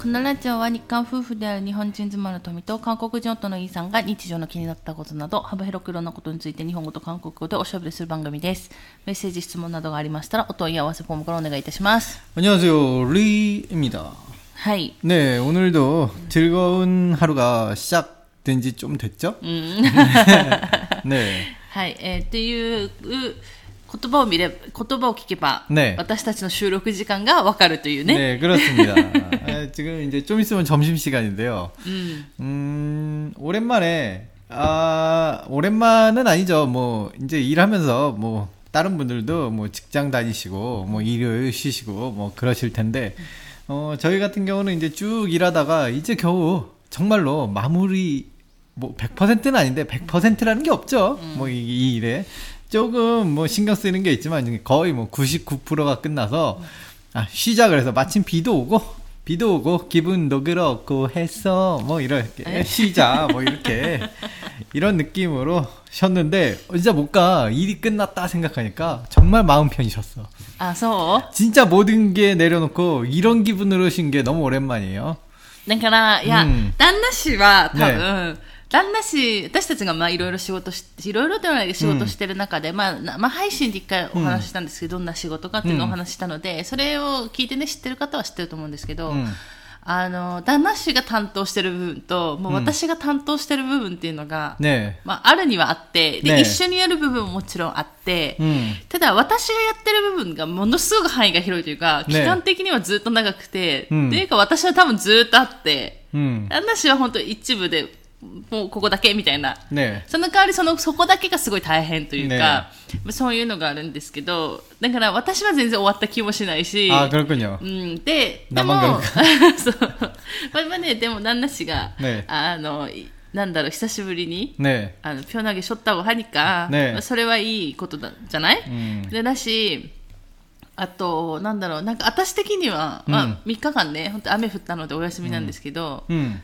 このラジオは日韓夫婦である日本人妻の富と韓国人夫のイーさんが日常の気になったことなど幅広くいろんなことについて日本語と韓国語でおしゃべりする番組です。メッセージ、質問などがありましたらお問い合わせフォームからお願いいたします。 안녕하세요. 리입니다. はい。 네, 오늘도 즐거운 하루가 시작된 지 좀 됐죠? 네. はい。えー、っていう 言葉を見れ言葉を聞けば、ね私たちの収録時間がわかるというね。 네, 그렇습니다. 아, 지금 이제 좀 있으면 점심시간인데요. うん。 음, 오랜만에, 아, 오랜만은 아니죠. 뭐, 이제 일하면서 뭐, 다른 분들도 뭐 직장 다니시고, 뭐 일요일 쉬시고, 뭐 그러실 텐데, 어, 저희 같은 경우는 이제 쭉 일하다가 이제 겨우 정말로 마무리, 뭐 100%는 아닌데 100%라는 게 없죠. 뭐 이, 이 일에. 조금 뭐 신경 쓰이는 게 있지만 이제 거의 뭐 99%가 끝나서 아, 쉬자 그래서 마침 비도 오고 비도 오고 기분도 그렇고 해서 뭐 이렇게 쉬자 뭐 이렇게 이런 느낌으로 쉬었는데 어, 진짜 뭔가 일이 끝났다 생각하니까 정말 마음 편히 쉬었어. あ、そう。 진짜 모든 게 내려놓고 이런 기분으로 쉰 게 너무 오랜만이에요. だから、いや、うん旦那氏は多分、ね 旦那氏、私たちがまあいろいろ仕事し、いろいろではない仕事してる中で、うん、まあ、まあ、配信で一回お話したんですけど、うん、どんな仕事かっていうのをお話したので、それを聞いてね、知ってる方は知ってると思うんですけど、あの、旦那氏が担当してる部分と、もう私が担当してる部分っていうのが、うん、まあ、あるにはあって、で、ね、一緒にやる部分ももちろんあって、ただ私がやってる部分がものすごく範囲が広いというか、ね、期間的にはずっと長くて、うん、っていうか私は多分ずっとあって、うん、旦那氏は本当一部で、もうここだけみたいな。 네. その代わりその、そこだけがすごい大変というか、そういうのがあるんですけど、だから私は全然終わった気もしないし、 아, 그렇군요. うん、で、でも、 나만 そう。まあまあね、でも旦那氏が、ねあの、いなんだろう、久しぶりに、 네. あの、ピョナゲしょった方がにか、ねまあそれはいいことだ、じゃない、うんで、だし、あと、なんだろう、なんか私的には、まあ、うん3日間ね、本当雨降ったのでお休みなんですけど、 음.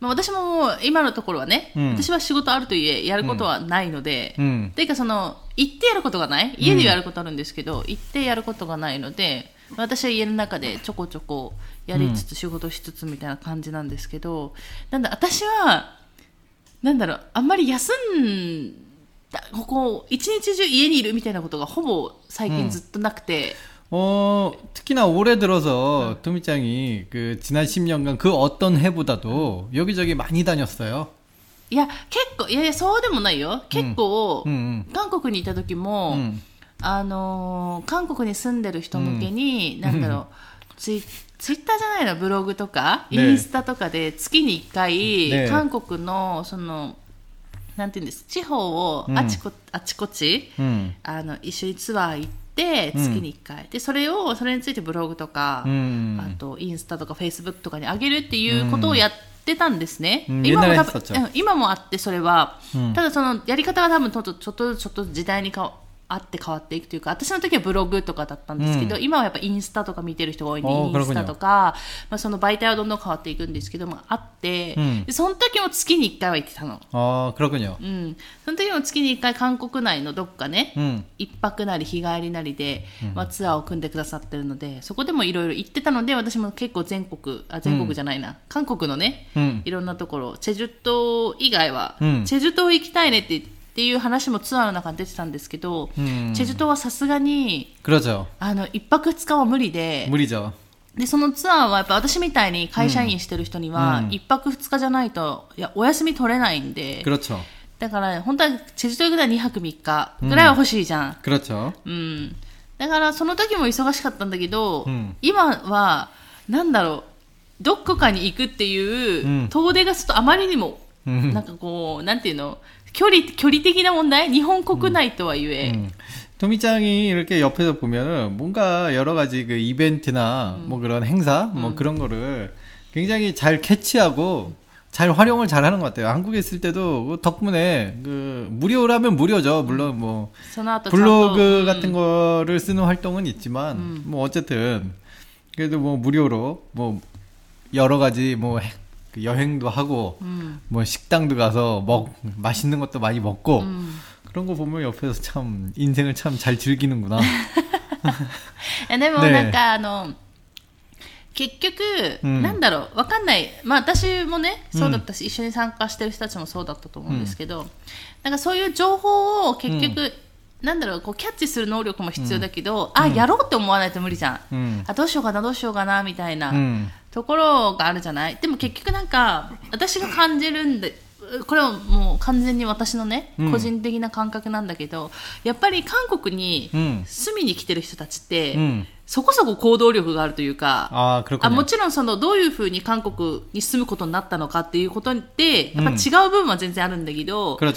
まあ、私ももう今のところはね、うん私は仕事あるといえ、やることはないので、 음. ていうかその、行ってやることがない家でやることあるんですけど、行ってやることがないので、私は家の中でちょこちょこやりつつ、仕事しつつみたいな感じなんですけど、なんだ、私は、なんだろう、あんまり休んだ、ここ、一日中家にいるみたいなことがほぼ最近ずっとなくて、 어, 특히나 올해 들어서 토미짱이 그 지난 10년간 그 어떤 해보다도 여기저기 많이 다녔어요. いや、結構、いやいや、そうでもないよ。結構、 음, 음. 韓国にいた時も、 음. あのー韓国に住んでる人向けに、なんだろう、ツイツイッターじゃないの、ブログとか、ねインスタとかで月に1回、ね韓国の、その、なんていうんです、地方をうんあちこ、あちこち、 음. あの、一緒にツアー行って、 て月に1回、うん、でそれをそれについてブログとか、うん、あとインスタとかフェイスブックとかに上げるっていうことをやってたんですね、うん、今も多分今もあってそれは、ただそのやり方が多分ちょっとちょっと時代にかあって変わっていくというか、私の時はブログとかだったんですけど、う今はやっぱインスタとか見てる人が多いんで、おーインスタとか、まあその媒体はどんどん変わっていくんですけども、あって、うんでその時も月に1回は行ってたの。 아, 그렇군요. うん。その時も月に1回韓国内のどっかね、 음. 一泊なり日帰りなりで、まあ、ツアーを組んでくださってるので、そこでもいろいろ行ってたので、私も結構全国、あ、全国じゃないな、韓国のね、 음. いろんなところ、チェジュ島以外は、うんチェジュ島行きたいねってって っていう話もツアーの中に出てたんですけど、チェジュ島はさすがに、あの、一泊二日は無理で、無理じゃ。で、そのツアーはやっぱ私みたいに会社員してる人には、一、泊二日じゃないと、いや、お休み取れないんで、だから、本当はチェジュ島ぐらい2泊3日ぐらいは欲しいじゃん。うん。だから、その時も忙しかったんだけど、今は、なんだろう、どこかに行くっていう、遠出がちょっとあまりにも、なんかこう、なんていうの、距離、距離的な問題日本国内とはいえ、 음. 토미짱이 이렇게 옆에서 보면은 뭔가 여러 가지 그 이벤트나 뭐 그런 행사 뭐 그런 거를 굉장히 잘 캐치하고 잘 활용을 잘 하는 것 같아요. 한국에 있을 때도 그 덕분에 그 무료라면 무료죠. 물론 뭐 その後ちゃんと 블로그 うん 같은 거를 쓰는 활동은 있지만 뭐 어쨌든 그래도 뭐 무료로 뭐 여러 가지 뭐 해- 그 여행도 하고 음. 뭐 식당도 가서 먹 맛있는 것도 많이 먹고 음. 그런 거 보면 옆에서 참 인생을 참 잘 즐기는구나. いやでもねえなんかあの、 結局、うんなんだろう、わかんない。まあ私もね、そうだったし、一緒に参加してる人たちもそうだったと思うんですけど、なんかそういう情報を結局、なんだろう、こうキャッチする能力も必要だけど、あ、やろうって思わないと無理じゃん。うんあ、どうしようかな、どうしようかな、みたいな。うん ところがあるじゃない？でも結局なんか私が感じるんでこれはもう完全に私のね、うん、個人的な感覚なんだけどやっぱり韓国に住みに来てる人たちって、うん、そこそこ行動力があるというかあ、あもちろんそのどういうふうに韓国に住むことになったのかっていうことでやっぱ違う部分は全然あるんだけど、うん、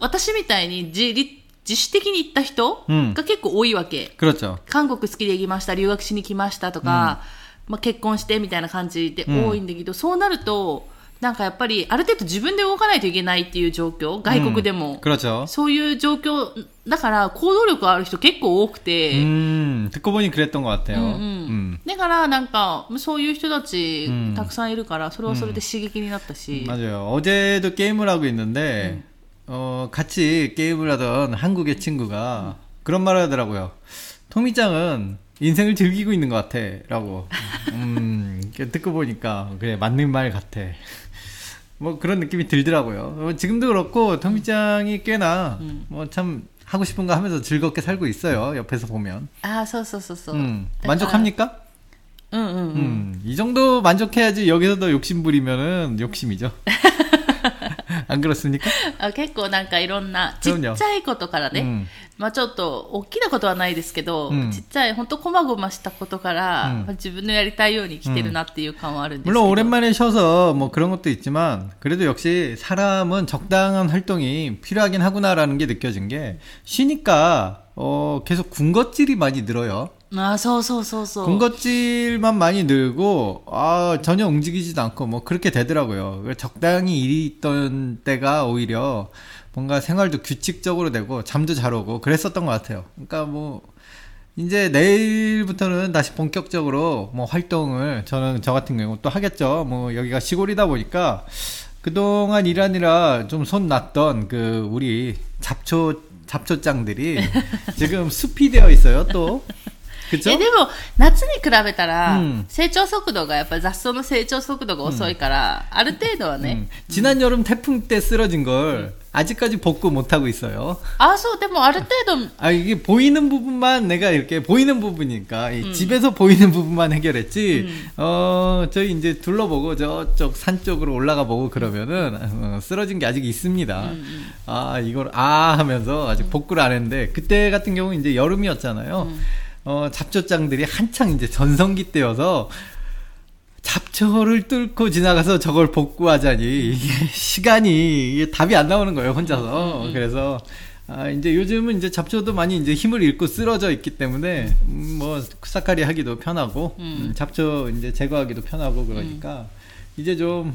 私みたいに自立自主的に行った人が結構多いわけ、韓国好きで行きました留学しに来ましたとか、まあ、結婚してみたいな感じで多いんだけど、そうなると、なんかやっぱりある程度自分で動かないといけないっていう状況、外国でも。 그렇죠. そういう状況、だから行動力ある人結構多くて、 음, 듣고 보니 그랬던 것 같아요. うんうん 음. だからなんかそういう人たちうんたくさんいるから、それはそれで刺激になったし、 맞아요. 어제도 게임을 하고 있는데, 어, 같이 게임을 하던 한국의 친구가 그런 말을 하더라고요. 토미짱은 인생을 즐기고 있는 것 같아. 라고. 음, 음 듣고 보니까, 그래, 맞는 말 같아. 뭐 그런 느낌이 들더라고요. 뭐 지금도 그렇고, 텅비장이 꽤나, 뭐 참, 하고 싶은 거 하면서 즐겁게 살고 있어요. 옆에서 보면. 아, 서서서서. 음, 만족합니까? 응, 응, 응. 음, 이 정도 만족해야지 여기서 더 욕심 부리면은 욕심이죠. 안 그렇습니까? あ結構なんかいろんなちっちゃいことからね、うんまあちょっと大きなことはないですけど、うんちっちゃい本当こまごましたことから、うんまあ自分のやりたいように生きてるなっていう感はあるんですけど、 물론 오랜만에 쉬어서 뭐 그런 것도 있지만 그래도 역시 사람은 적당한 활동이 필요하긴 하구나라는 게 느껴진 게 쉬니까 어 계속 군것질이 많이 늘어요. 아, 서서서서. 군것질만 많이 늘고, 아, 전혀 움직이지도 않고, 뭐, 그렇게 되더라고요. 적당히 일이 있던 때가 오히려 뭔가 생활도 규칙적으로 되고, 잠도 잘 오고, 그랬었던 것 같아요. 그러니까 뭐, 이제 내일부터는 다시 본격적으로 뭐 활동을 저는 저 같은 경우 또 하겠죠. 뭐 여기가 시골이다 보니까 그동안 일하느라 좀 손 났던 그 우리 잡초 잡초장들이 지금 숲이 되어 있어요. 또 えでも夏に比べたら、うん成長速度がやっぱ雑草の成長速度が遅いから、ある程度はね、 음, 지난 여름 태풍 때 쓰러진 걸 아직까지 복구 못 하고 있어요. ああそうでもある程度 아 이게 보이는 부분만 내가 이렇게 보이는 부분이니까 이 집에서 보이는 부분만 해결했지. 어 저희 이제 둘러보고 저쪽 산 쪽으로 올라가 보고 그러면은 어, 쓰러진 게 아직 있습니다. 아 이걸 아 하면서 아직 복구를 안 했는데 그때 같은 경우 이제 여름이었잖아요. 어 잡초장들이 한창 이제 전성기 때여서 잡초를 뚫고 지나가서 저걸 복구하자니 이게 시간이 이게 답이 안 나오는 거예요 혼자서. 그래서 아 이제 요즘은 이제 잡초도 많이 이제 힘을 잃고 쓰러져 있기 때문에 음, 뭐 쿠사카리 하기도 편하고 음, 잡초 이제 제거하기도 편하고 그러니까 이제 좀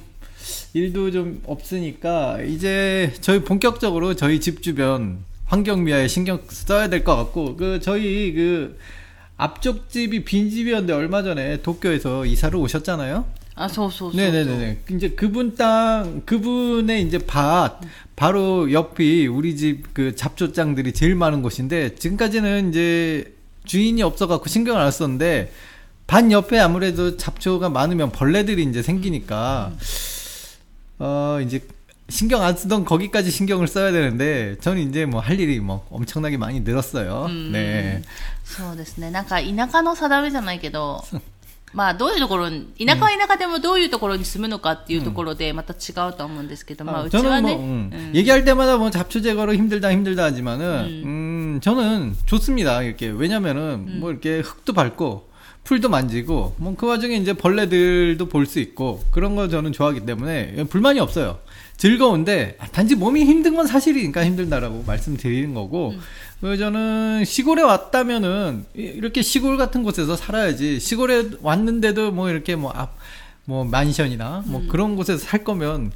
일도 좀 없으니까 이제 저희 본격적으로 저희 집 주변 환경 미화에 신경 써야 될 것 같고 그 저희 그 앞쪽 집이 빈집이었는데 얼마 전에 도쿄에서 이사를 오셨잖아요. 아, 저, 저, 네네네. 이제 그분 땅, 그분의 이제 밭, 바로 옆이 우리 집 그 잡초장들이 제일 많은 곳인데, 지금까지는 이제 주인이 없어갖고 신경을 안 썼는데, 밭 옆에 아무래도 잡초가 많으면 벌레들이 이제 생기니까, 어, 이제 신경 안 쓰던 거기까지 신경을 써야 되는데, 저는 이제 뭐 할 일이 뭐 엄청나게 많이 늘었어요. 네. そうですね。なんか田舎の定めじゃないけど、まあどういうところに、田舎は田舎でもどういうところに住むのかっていうところでまた違うと思うんですけど、まあ 아, うちは 저는 ね、 뭐 음, うん 얘기할 때마다 뭐 잡초 제거로 힘들다 힘들다 하지만은 음, 저는 좋습니다 이렇게 왜냐면은 뭐 이렇게 흙도 밟고 풀도 만지고 뭐 그 와중에 이제 벌레들도 볼 수 있고 그런 거 저는 좋아하기 때문에 불만이 없어요. 즐거운데 아, 단지 몸이 힘든 건 사실이니까 힘들다라고 말씀드리는 거고 그래서 저는 시골에 왔다면은 이- 이렇게 시골 같은 곳에서 살아야지. 시골에 왔는데도 뭐 이렇게 뭐 앞 뭐 만션이나 뭐 그런 곳에서 살 거면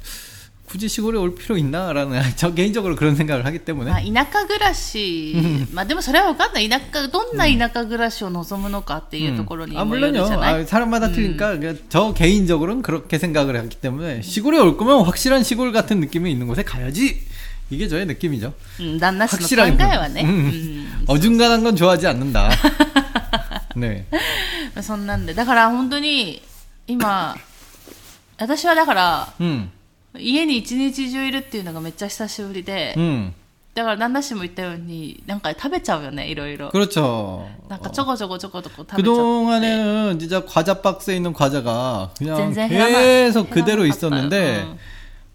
굳이 시골에 올 필요 있나라는 저 개인적으로 그런 생각을 하기 때문에 まあ、田舎暮らし、まあでもそれは分かんない。田舎、どんな田舎暮らしを望むのかっていうところに 아 もよる 물론요 じゃない、 아, 사람마다 틀리니까 그 저 개인적으로는 그렇게 생각을 하기 때문에 시골에 올 거면 확실한 시골 같은 느낌이 있는 곳에 가야지 이게 저의 느낌이죠 うん、旦那氏の考 확실하게 えはね。 음. うん 어중간한 건 좋아하지 않는다 네 そんなんでだから本当に今私はだからうん。 家に一日中いるっていうのがめっちゃ久しぶりで、うん。だから旦那氏も言ったようになんか食べちゃうよねいろいろ 그렇죠. なんかちょこちょこちょこちょこ食べちゃって 그동안에는 진짜 과자 박스에 있는 과자가 그냥 젠젠 계속 해나- 그대로 해나 있었는데 같다.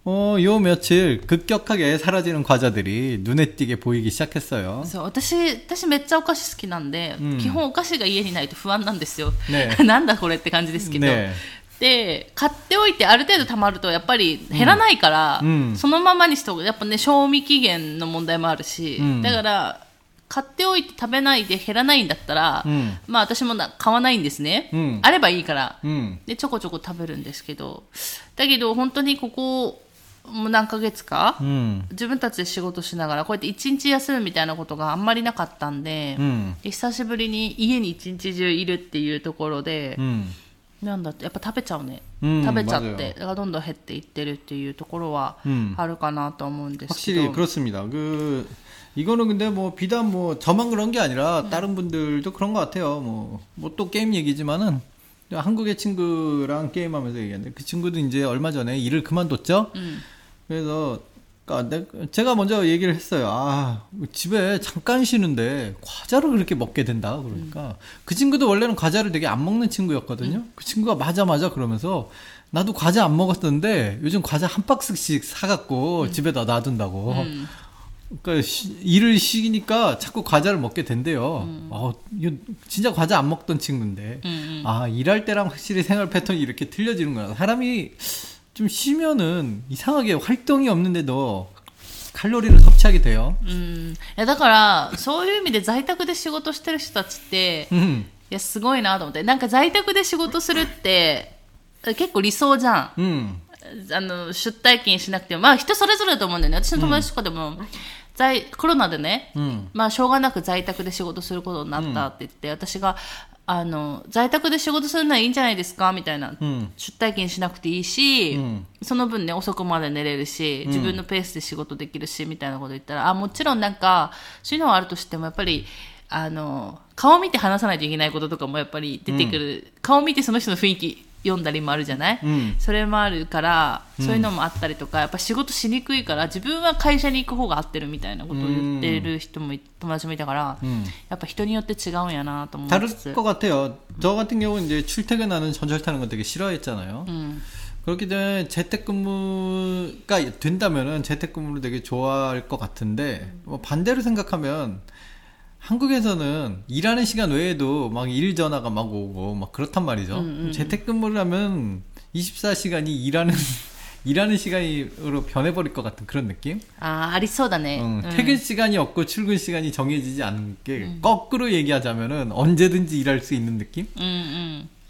어, 요 며칠 급격하게 사라지는 과자들이 눈에 띄게 보이기 시작했어요. そう私私めっちゃお菓子好きなんで、うん基本お菓子が家にないと不安なんですよ、ねなんだこれって感じですけど、ね で買っておいてある程度貯まるとやっぱり減らないから、うん。うん、そのままにしておやっぱね賞味期限の問題もあるし、うん、だから買っておいて食べないで減らないんだったら、まあ私もな買わないんですね、あればいいから、でちょこちょこ食べるんですけど。だけど本当にここもう何ヶ月か、自分たちで仕事しながらこうやって一日休むみたいなことがあんまりなかったんで、久しぶりに家に一日中いるっていうところで。 なんだってやっぱ食べちゃうね、うん食べちゃっ 맞아요 てだからどんどん減っていってるっていうところはうんあるかなと思うんですけど、 확실히 그렇습니다. 그 이거는 근데 뭐 비단 뭐 저만 그런 게 아니라 다른 분들도 그런 것 같아요. 뭐 뭐 또 게임 얘기지만은 한국의 친구랑 게임하면서 얘기했는데 그 친구도 이제 얼마 전에 일을 그만뒀죠. 음. 그래서 그러니까 내- 제가 먼저 얘기를 했어요. 아 집에 잠깐 쉬는데 과자를 그렇게 먹게 된다. 그러니까 그 친구도 원래는 과자를 되게 안 먹는 친구였거든요. 그 친구가 맞아 맞아 그러면서 나도 과자 안 먹었었는데 요즘 과자 한 박스씩 사갖고 집에다 놔둔다고. 음. 그러니까 시- 일을 쉬니까 자꾸 과자를 먹게 된대요. 어, 이거 진짜 과자 안 먹던 친구인데. 음, 아, 일할 때랑 확실히 생활 패턴이 이렇게 틀려지는구나. 사람이 좀 쉬면은 이상하게 활동이 없는데도 칼로리를 섭취하게 돼요. うん、いやだからそういう意味で在宅で仕事してる人たちって、い 음, やすごいなと思ってなんか在宅で仕事するって結構理想じゃん 음, あの出退勤しなくてもまあ人それぞれだと思うんだよね私の友達とかでも、在コロナでね、 음, まあしょうがなく在宅で仕事することになったって言って、私が あの在宅で仕事するのはいいんじゃないですか？みたいな、 음, 出退勤しなくていいし、うん。その分ね遅くまで寝れるし自分のペースで仕事できるし、みたいなこと言ったらあもちろんなんかそういうのはあるとしてもやっぱりあの顔見て話さないといけないこととかもやっぱり出てくる、顔見てその人の雰囲気読んだりもあるじゃない、うんそれもあるからそういうのもあったりとか、やっぱ仕事しにくいから自分は会社に行く方が合ってるみたいなことを言ってる人もい友達もいたから、 음. やっぱ人によって違うんやなと思い 다를 つつ 것 같아요. 저 같은 경우는 이제 출퇴근하는 전철 타는 거 되게 싫어했잖아요. うん、 그렇기 때문에 재택근무가 된다면은 재택근무를 되게 좋아할 것 같은데 뭐 반대로 생각하면 한국에서는 일하는 시간 외에도 막 일 전화가 막 오고 막 그렇단 말이죠. 음, 음, 재택근무를 하면 24시간이 일하는 일하는 시간으로 변해버릴 것 같은 그런 느낌? 아, 아리서다네. 응, 음. 퇴근 시간이 없고 출근 시간이 정해지지 않게 음. 거꾸로 얘기하자면은 언제든지 일할 수 있는 느낌? 음, 음.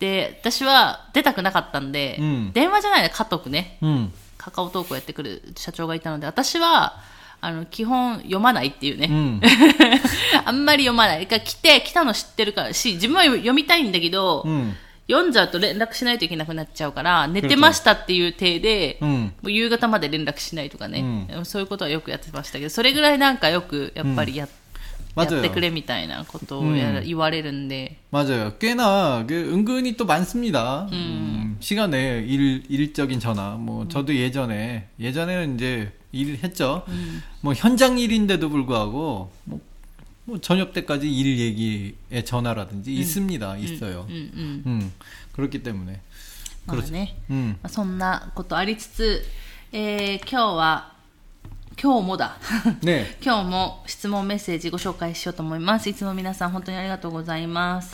で私は出たくなかったんで、うん、電話じゃないでカトくね、うん、カカオトークをやってくる社長がいたので私はあの基本読まないっていうね、うん、あんまり読まない。が来て来たの知ってるからし自分は読みたいんだけど、読んじゃうと連絡しないといけなくなっちゃうから寝てましたっていう体で、もう夕方まで連絡しないとかね、そういうことはよくやってましたけどそれぐらいなんかよくやっぱりやって。아요 ってくれみたいなことをやら、うん言われるんで、 맞아요. 꽤나 그 은근히 또 많습니다. 음, 시간에 일 일적인 전화. 뭐 저도 예전에 예전에는 이제 일을 했죠. 뭐 현장 일인데도 불구하고 뭐, 뭐 저녁 때까지 일 얘기의 전화라든지 있습니다. 있어요. うんうん。 음, 그렇기 때문에 まあね、 음, まあ、そんなことありつつ、えー今日は、 今日もだ。ね。今日も質問メッセージご紹介しようと思います。いつも皆さん本当にありがとうございます。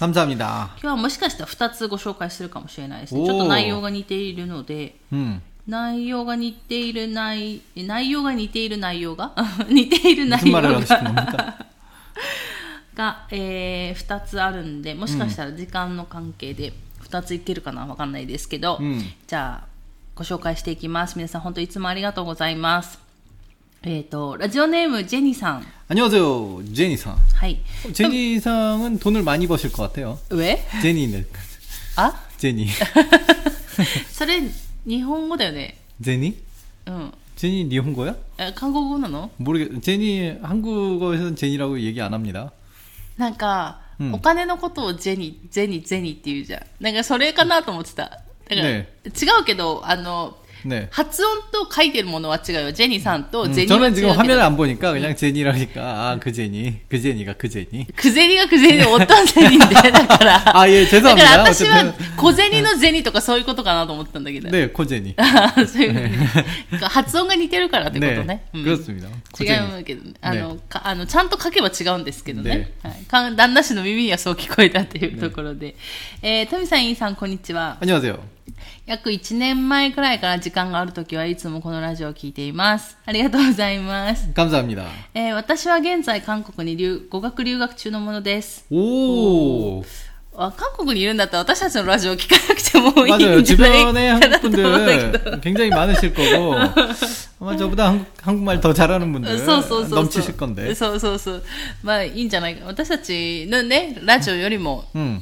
今日はもしかしたら2つご紹介するかもしれないですね。ちょっと内容が似ているので、うん、内容が似ている内内容が似ている内容が？似ている内容が。が、えー、2つあるんでもしかしたら時間の関係で2ついけるかなわかんないですけど、うん、じゃあご紹介していきます。皆さん本当いつもありがとうございます。えっ、とラジオネームジェニさん 안녕하세요, 제니さん. はい。 제니 상은 돈을 많이 버실 것 같아요. 上 제니는 あ 제니. それ日本語だよね 제니? うん。 제니 일본어야? え韓国語なの 모르겠. 제니 한국어에서는 제니라고 얘기 안 합니다. なんか、うんお金のことをジェニ、ジェニ、ジェニって言うじゃん。なんかそれかなと思ってた。だから、ね違うけど、あの、 네. 発音と書いてるものは違うよ。ジェニさんと 음, ジェニは違 저는 う 지금 けど。 화면을 안 보니까 그냥 제니라니까 아 그 제니 그 제니가 그 제니 くぜにがくぜにでおったんゼニで、だから。 아 예 だから 죄송합니다 私は 어쨌든 小銭のゼニとかそういうことかなと思ったんだけど。 네 코제니 そういうふうに発音が似てるからってことね。 네 うん 그렇습니다 違うけどね。あの、かあの、ちゃんと書けば違うんですけどね。ねはい、か旦那氏の耳にはそう聞こえたっていうところで。えー、トミさん、インさん、こんにちは。 안녕하세요 約1年前くらいから時 間があるときはいつもこのラジオを聞いています。ありがとうございます。 감사합니다 えー私は現在韓国に留語学留学中のものです。 오 あ韓国にいるんだったら私たちのラジオを聞かなくてもいい 맞아요 んじゃない 주변에 かなと 한국 思うんだけど。 분들 굉장히 많으실 거고 아마 저보다 한국, 한국말 더 잘하는 분들 そうそうそうそう。 넘치실 건데 そうそうそう。まあいいんじゃないか。私たちのね、ラジオよりも、 음,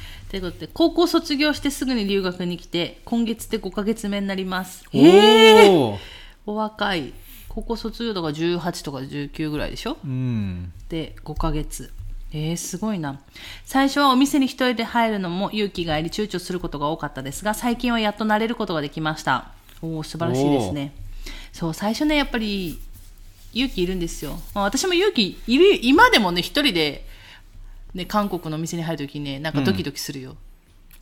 はい。ということで、高校卒業してすぐに留学に来て、今月で5ヶ月目になります。えー。 오, お若い。高校卒業とか18とか19ぐらいでしょ？ 음, で5ヶ月。えー、すごいな。最初はお店に一人で入るのも勇気がいり躊躇することが多かったですが最近はやっと慣れることができました。おお素晴らしいですね。そう最初ねやっぱり勇気いるんですよ、まあ、私も勇気いる今でもね一人で、 ね、韓国のお店に入るときねなんかドキドキするよ、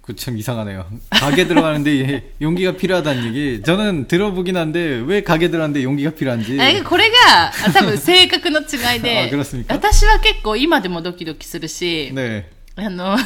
그 참 이상하네요. 가게 들어가는데 용기가 필요하다는 얘기. 저는 들어보긴 한데 왜 가게 들어가는데 용기가 필요한지. あこれがあ多分性格の違いであ그렇습니까 私は結構今でもドキドキするし、 네. あの、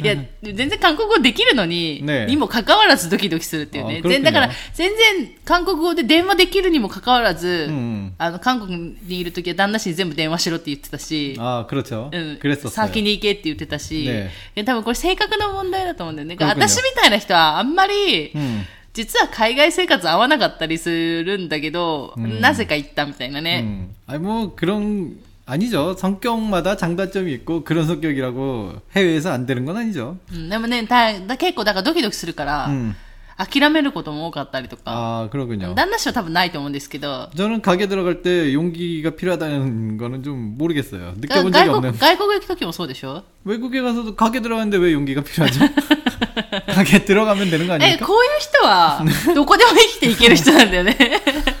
いや、全然韓国語できるのに、ねにもかかわらずドキドキするっていうね。あ全だから그렇군요 、全然韓国語で電話できるにもかかわらず、うんあの、韓国にいるときは旦那氏に全部電話しろって言ってたし、 아 그렇죠. うん、 그랬었어요. 先に行けって言ってたし、ねいや多分これ性格の問題だと思うんだよね。 그렇군요 私みたいな人はあんまり、 음. 実は海外生活合わなかったりするんだけど、なぜか行ったみたいなね。 음. 아니 뭐 그런 아니죠. 성격마다 장단점이 있고 그런 성격이라고 해외에서 안 되는 건 아니죠. うんでもね、だだ結構だからドキドキするから、 음. 諦めることも多かったりとか、 아 그렇군요. 旦那氏は多分ないと思うんですけど、 저는 가게 들어갈 때 용기가 필요하다는 거는 좀 모르겠어요. が 느껴본 적이 外 없는. 国外国行く時もそうでしょ 외국에 가서도 가게 들어가는데 왜 용기가 필요하죠? 가게 들어가면 되는 거 え、 아닙니까? こういう人は、どこでも生きていける人なんだよね。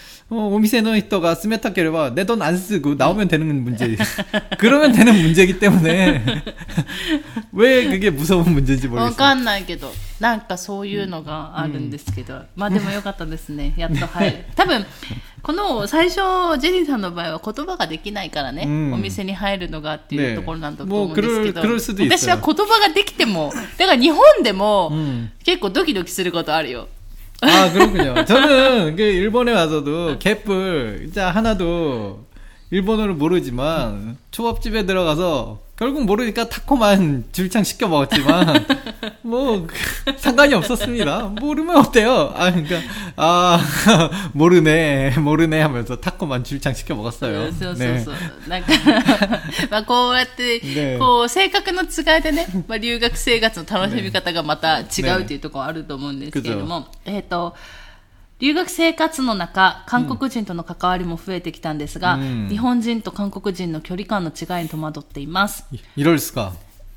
어, 오미세노 히토가 스메타케레바 내 돈 안 쓰고 나오면 되는 문제. 그러면 되는 문제이기 때문에 왜 그게 무서운 문제인지 わ 모르겠어요. かんないけど、なんかそういうのがあるんですけど、まあでもよかったですね。やっと入る。多分、この最初、ジェニーさんの場合は言葉ができないからね、うんお店に入るのがっていうねところなんだと思うんですけど、もうクルクルスでいいですよ私は言葉ができても、だから日本でも、 음. 結構ドキドキすることあるよ。 아, 그렇군요. 저는 그 일본에 와서도 갯불 진짜 하나도 일본어를 모르지만 초밥집에 들어가서 결국 모르니까 타코만 줄창 시켜 먹었지만 뭐 상관이 없었습니다. 모르면 어때요? 아 그러니까 아 모르네 모르네 하면서 타코만 줄창 시켜 먹었어요. そうそう 네. そう。なんか、まあこうやって、ねこう、性格の違いでね、まあ留学生活の楽しみ方がまた違うっていうところあると思うんですけれども、えっ、と、 留学生活の中、韓国人との関わりも増えてきたんですが、うん日本人と韓国人の距離感の違いに戸惑っています。 이- 이럴 수가.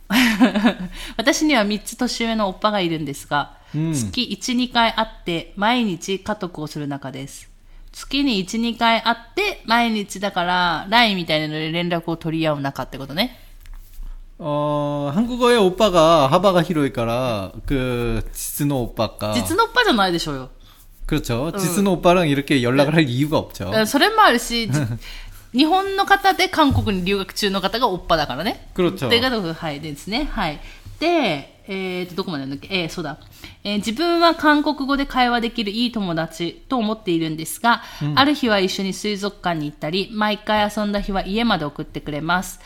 私には3つ年上のおっぱがいるんですが、うん月1、2回会って毎日家督をする仲です。月に1、2回会って毎日だから LINE みたいなので連絡を取り合う仲ってことね。 어, 한국어에 오빠가 하바가 히로이까라 그 지스노 오빠가 実のおっぱじゃないでしょうよ。 그렇죠. 지스노 오빠랑 이렇게 연락을 할 이유가 없죠. だからそれもあるし、じ日本の方で韓国に留学中の方がおっぱだからね。 그렇죠. っていうことがはい、ですね。はい。で、えーと、どこまでなんだっけえーそうだ。えー自分は韓国語で会話できるいい友達と思っているんですが、ある日は一緒に水族館に行ったり、毎回遊んだ日は家まで送ってくれます。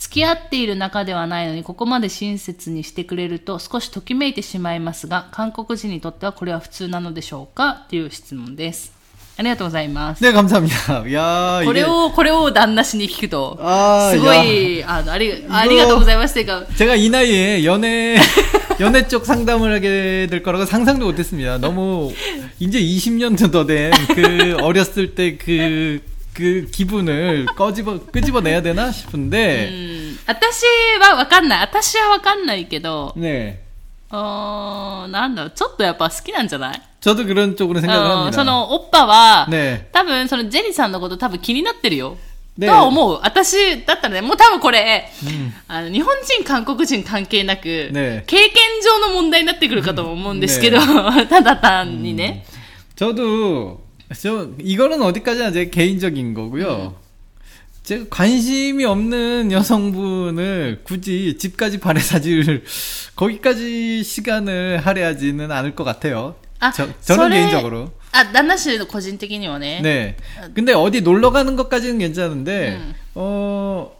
付き合っている仲ではないのに、ここまで親切にしてくれると少しときめいてしまいますが、韓国人にとってはこれは普通なのでしょうかっていう質問です。ありがとうございます。 네, 감사합니다. 야, これ 이게 を、これを旦那氏に聞くと、あーすごい、あの、あり、ありがとうございますっていうか、 제가 이 나이에 연애 연애 쪽 상담을 하게 될 거라고 상상도 못했습니다. 너무 이제 20년도 더 된 그 어렸을 때 그 그 기분을 꺼집어 끄집어내야 되나 う 싶은데 ん、私はわかんない。私はわかんないけど、 네 うーん、なんだろう、ちょっとやっぱ好きなんじゃない 저도 그런 쪽으로 う 생각을 ん、 합니다. その、おっぱは、 네 多分、その、ジェリーさんのこと多分気になってるよ。ねとは思う。私だったらね、もう多分これ、あの、日本人、韓国人関係なく、ね経験上の問題になってくるかとも思うんですけど、ただ単にね。 저도 저 이거는 어디까지나 제 개인적인 거고요. 제가 관심이 없는 여성분을 굳이 집까지 바래다 줄 거기까지 시간을 할애하지는 않을 것 같아요. あ、 저, そ 저는 れ 개인적으로. あ、旦那氏の個人的にはね。 네. 근데 어디 놀러 가는 것까지는 괜찮은데, 음. 어,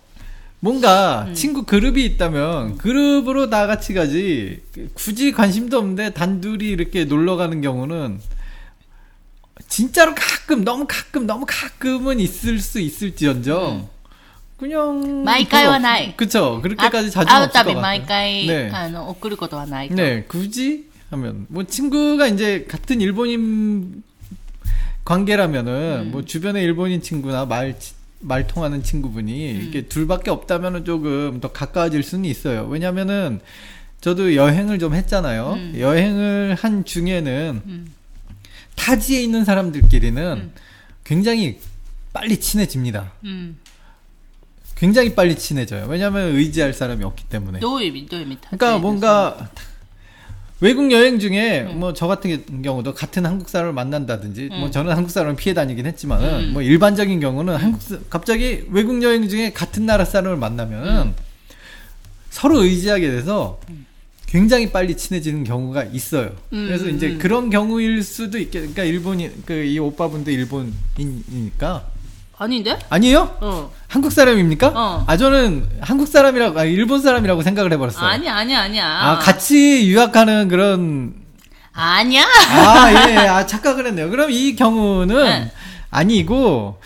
뭔가 친구 그룹이 있다면 그룹으로 다 같이 가지 굳이 관심도 없는데 단둘이 이렇게 놀러 가는 경우는 진짜로 가끔 너무 가끔 너무 가끔은 있을 수 있을지언정 음. 그냥 마이카이와 나이 그쵸 그렇게까지 아, 자주 없을 것 마이카이 네. 네 굳이 하면 뭐 친구가 이제 같은 일본인 관계라면은 음. 뭐 주변에 일본인 친구나 말 말 통하는 친구분이 음. 이렇게 둘밖에 없다면은 조금 더 가까워질 수는 있어요. 왜냐면은 저도 여행을 좀 했잖아요. 음. 여행을 한 중에는 음. 타지에 있는 사람들끼리는 굉장히 빨리 친해집니다. 굉장히 빨리 친해져요. 왜냐하면 의지할 사람이 없기 때문에. 그러니까 뭔가 외국 여행 중에 음. 뭐저 같은 경우도 같은 한국 사람을 만난다든지 뭐 음. 뭐 저는 한국 사람을 피해 다니긴 했지만은 음. 뭐 일반적인 경우는 한국 갑자기 외국 여행 중에 같은 나라 사람을 만나면 서로 의지하게 돼서 굉장히 빨리 친해지는 경우가 있어요. 음, 그래서 이제 음. 그런 경우일 수도 있겠. 그니까 일본인, 그이 오빠분도 일본인이니까. 아닌데? 아니에요? 어. 한국 사람입니까? 어. 아 저는 한국 사람이라고 아 일본 사람이라고 생각을 해버렸어요. 아니 아니 아니야. 아 같이 유학하는 그런. 아니야. 아, 예, 예. 아, 착각을 했네요. 그럼 이 경우는 네. 아니고.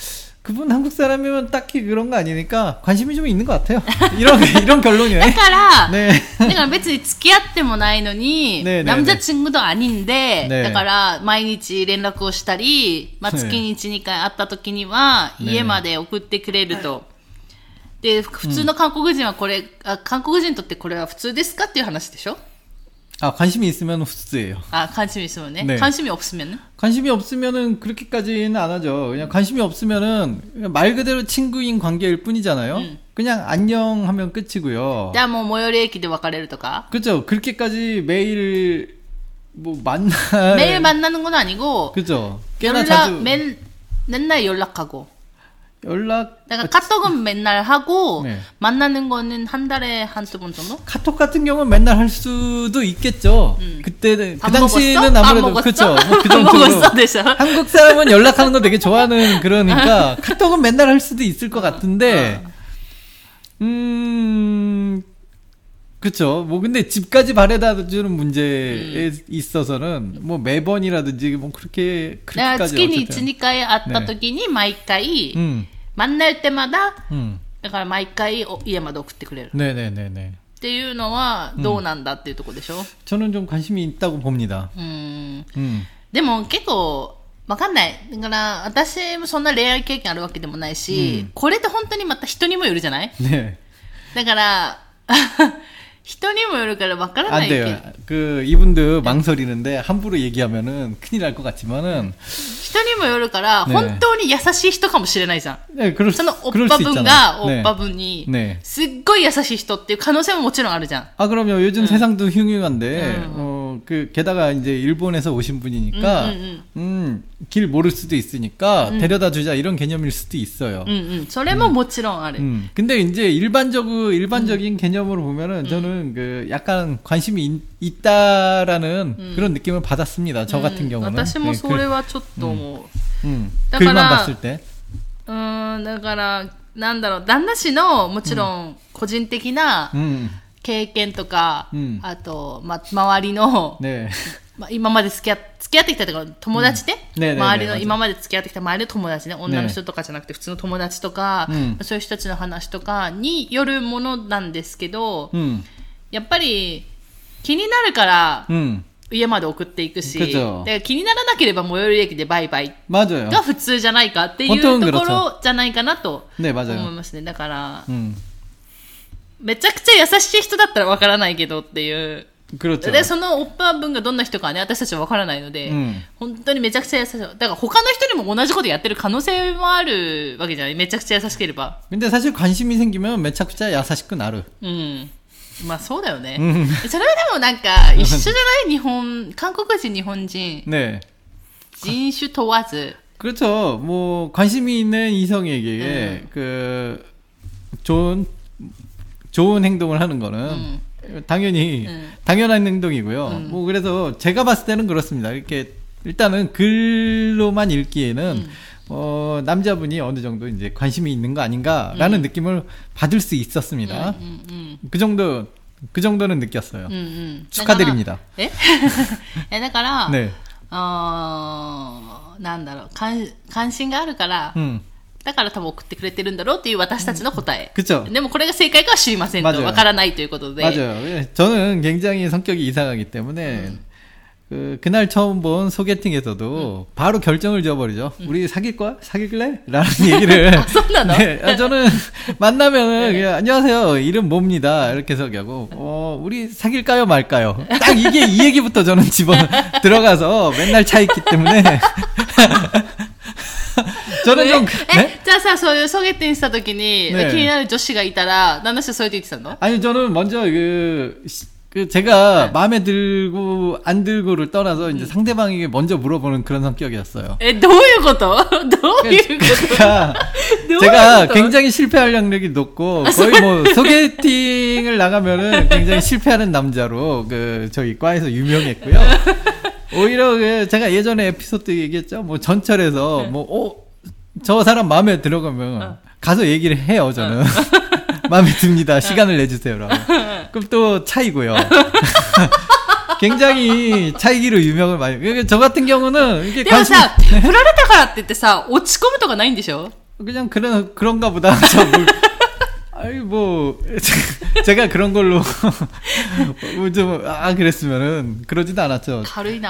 그분 한국 사람이면 딱히 그런 거 아니니까 관심이 좀 있는 것 같아요. 이런, 이런 결론이에요. だから、 네. だから別に付き合ってもないのに、ねえねえねえ남자친구도 아닌데、 ねえだから毎日連絡をしたり、まあ、ねえ月に1、2回会った時には、ねえ家まで送ってくれると。で、普通の韓国人はこれ、あ、韓国人にとってこれは普通ですかっていう話でしょ 아 관심이 있으면 후스예요. 아, 관심이 있으면 네. 관심이 없으면은? 관심이 없으면은 그렇게까지는 안 하죠. 그냥 관심이 없으면은 그냥 말 그대로 친구인 관계일 뿐이잖아요. 음. 그냥 안녕 하면 끝이고요. 야뭐 모여리 얘기도 와카레르とか. 그렇죠. 그렇게까지 매일 뭐 만나 매일 만나는 건 아니고. 그죠. 꽤나 연락, 자주 맨, 맨날 연락하고. 연락 그러니까 카톡은 맨날 하고, 네. 만나는 거는 한 달에 한두 번 정도? 카톡 같은 경우는 맨날 할 수도 있겠죠. 그때는 그 밥 당시에는 먹었어? 아무래도 밥 그죠. 먹었어? 뭐그 밥 정도로 먹었어? 대셔. 한국 사람은 연락하는 거 되게 좋아하는 그러니까 카톡은 맨날 할 수도 있을 것 같은데 음 그쵸. 뭐 근데 집까지 바래다 주는 문제에 있어서는 뭐 매번이라든지 뭐 그렇게 だから 그렇게까지 月に 어쨌든 1、2回会った時に毎回、 음, 만날 때마다 음. だから毎回お家まで送ってくれる。 네네네네. っていうのはどうなんだっていうところでしょ 저는 좀 관심이 있다고 봅니다. うん。 음. でも結構、 わかんない。だから、私もそんな恋愛経験あるわけでもないし、うんこれって本当にまた人にもよるじゃない 네. だから、 人にもよるからわからな 안 いけど 돼요. 그 이분도 망설이는데 함부로 얘기하면은 큰일 날 것 같지만은 人にもよるから、ね本当に優しい人かもしれないじゃん。 네, 그럴 수, そのおっ 그럴 ぱ 수 分 있잖아요. がおっ 네. ぱ分に、 네. すっごい優しい人っていう可能性ももちろんあるじゃん。 아 그럼요. 요즘 세상도 흉흉한데 음. 어, 그 게다가 이제 일본에서 오신 분이니까 음, 음, 음, 길 모를 수도 있으니까 데려다 주자 이런 개념일 수도 있어요. うんうん。それももちろんある。 음, 근데 이제 일반적으로 일반적인 개념으로 보면은 저는 그 약간 관심이 있, 있다라는 그런 느낌을 받았습니다. 저 같은 うん 경우는. 私も 네, それはちょっと思う。 음, 다 글만 가라. 봤을 때. うーん、だから、なんだろう、旦那氏の、もちろん、個人的な 음, 経験とか、うん、あと、ま、周りの、ね、ま、今まで付き合付き合ってきたとか友達ね,ね、周りの今まで付き合ってきた周りの友達ね。女の人とかじゃなくて普通の友達とか、ね、そういう人たちの話とかによるものなんですけど、うん、やっぱり気になるから、家まで送っていくし、で気にならなければ最寄り駅でバイバイが普通じゃないかっていうところじゃないかなと思いますね。だから、うん。めちゃくちゃ優しい人だったらわからないけどっていう。 그렇죠. で、そのおっぱ分がどんな人かはね、私たちはわからないので、うん本当にめちゃくちゃ優しい。だから他の人にも同じことやってる可能性もあるわけじゃないめちゃくちゃ優しければ。 근데 사실 관심이 생기면 매차쿠차 야사시크 나르. うん。まあそうだよね。うんそれはでもなんか一緒じゃない日本、韓国人、日本人、 네. 人種問わず。 그렇죠. 뭐 관심이 있는 이성에게 그 좋은 좋은 행동을 하는 거는 당연히 음. 당연한 행동이고요. 뭐 그래서 제가 봤을 때는 그렇습니다. 이렇게 일단은 글로만 읽기에는 어, 남자분이 어느 정도 이제 관심이 있는 거 아닌가라는 느낌을 받을 수 있었습니다. うんうん。 그 정도 그 정도는 느꼈어요. うんうん。 축하드립니다. ええ、だから、 네. あーなんだろう関、関心があるから、 음. だから多分送ってくれてるんだろうっていう私たちの答え。 그쵸. でもこれが正解かは知りませんと、 맞아요 わからないということで。 맞아요. 예, 저는 굉장히 성격이 이상하기 때문에 그 그날 처음 본 소개팅에서도 바로 결정을 지어버리죠. 우리 사귈 거야? 사귈래? 라는 얘기를. 아, 손나너? 네, 아, 저는 만나면은 그냥 안녕하세요. 이름 뭡니다. 이렇게 해서 얘기하고 어, 우리 사귈까요? 말까요? 딱 이게 이 얘기부터 저는 집어 들어가서 맨날 차 있기 때문에 저는 좀 え、 네? じゃあさ、そういうソゲッティンした時に、ね気になる女子がいたら、旦那氏はそうやって言ってたの 아니 저는 먼저 그, 시- 그 제가 마음에 들고 안 들고를 떠나서 이제 상대방에게 먼저 물어보는 그런 성격이었어요. え、どういうことどういうこと 제가 どういう 제가 こと 굉장히 실패 활력력이 높고 거의 뭐 소개팅을 나가면은 굉장히 실패하는 남자로 그 저희 과에서 유명했고요. 오히려 그 제가 예전에 에피소드 얘기했죠. 뭐 전철에서 뭐 어, 저 사람 마음에 들어가면 가서 얘기를 해요. 저는 마음에 듭니다. 시간을 내주세요라고. 그럼 또 차이고요. 굉장히 차이기로 유명을 많이. 그러니까 저 같은 경우는 이게 でも 관심 さ、振られたからって言ってさ、落ち込むとかないんでしょ 그냥 그런 그런가 보다. 저 뭐, 아이 뭐 제가 그런 걸로 좀아 그랬으면은 그러지도 않았죠. 軽い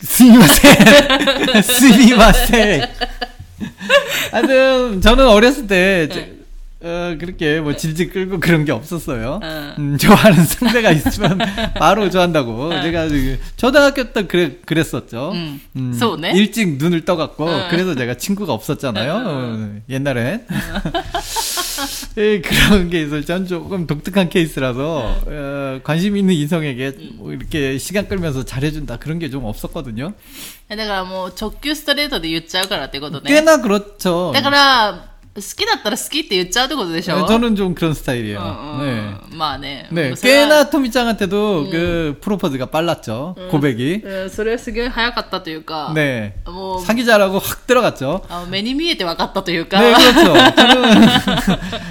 なぁ 스미마세 스미마세. 하여튼 저는 어렸을 때 제- 어, 그렇게 뭐 질질 끌고 그런 게 없었어요. 응. 음, 좋아하는 상대가 있으면 바로 좋아한다고. 제가 그 초등학교 때 그래, 그랬었죠. 응. 음, 쏘네? 일찍 눈을 떠갖고 응. 그래서 제가 친구가 없었잖아요. 어, 옛날엔. 예, 그런 게 있어요. 전 조금 독특한 케이스라서 어, 관심 있는 이성에게 뭐 이렇게 시간 끌면서 잘해준다 그런 게 좀 없었거든요. えだからもう直球ストレートで言っちゃうからってことね。 꽤나 그렇죠. だから、好 きだったら好きって言っちゃうってことでしょ 네, 저는 좀 그런 스타일이에요. うんう 네. んまあね。 네, もうそれは 꽤나 토미짱한테도 그 프로포즈가 빨랐죠. 고백이. うんそれはすごい早かったというか、 네. もう 사귀자라고 확 들어갔죠. あ目に見えて分かったというか、 네, 그렇죠. 저는,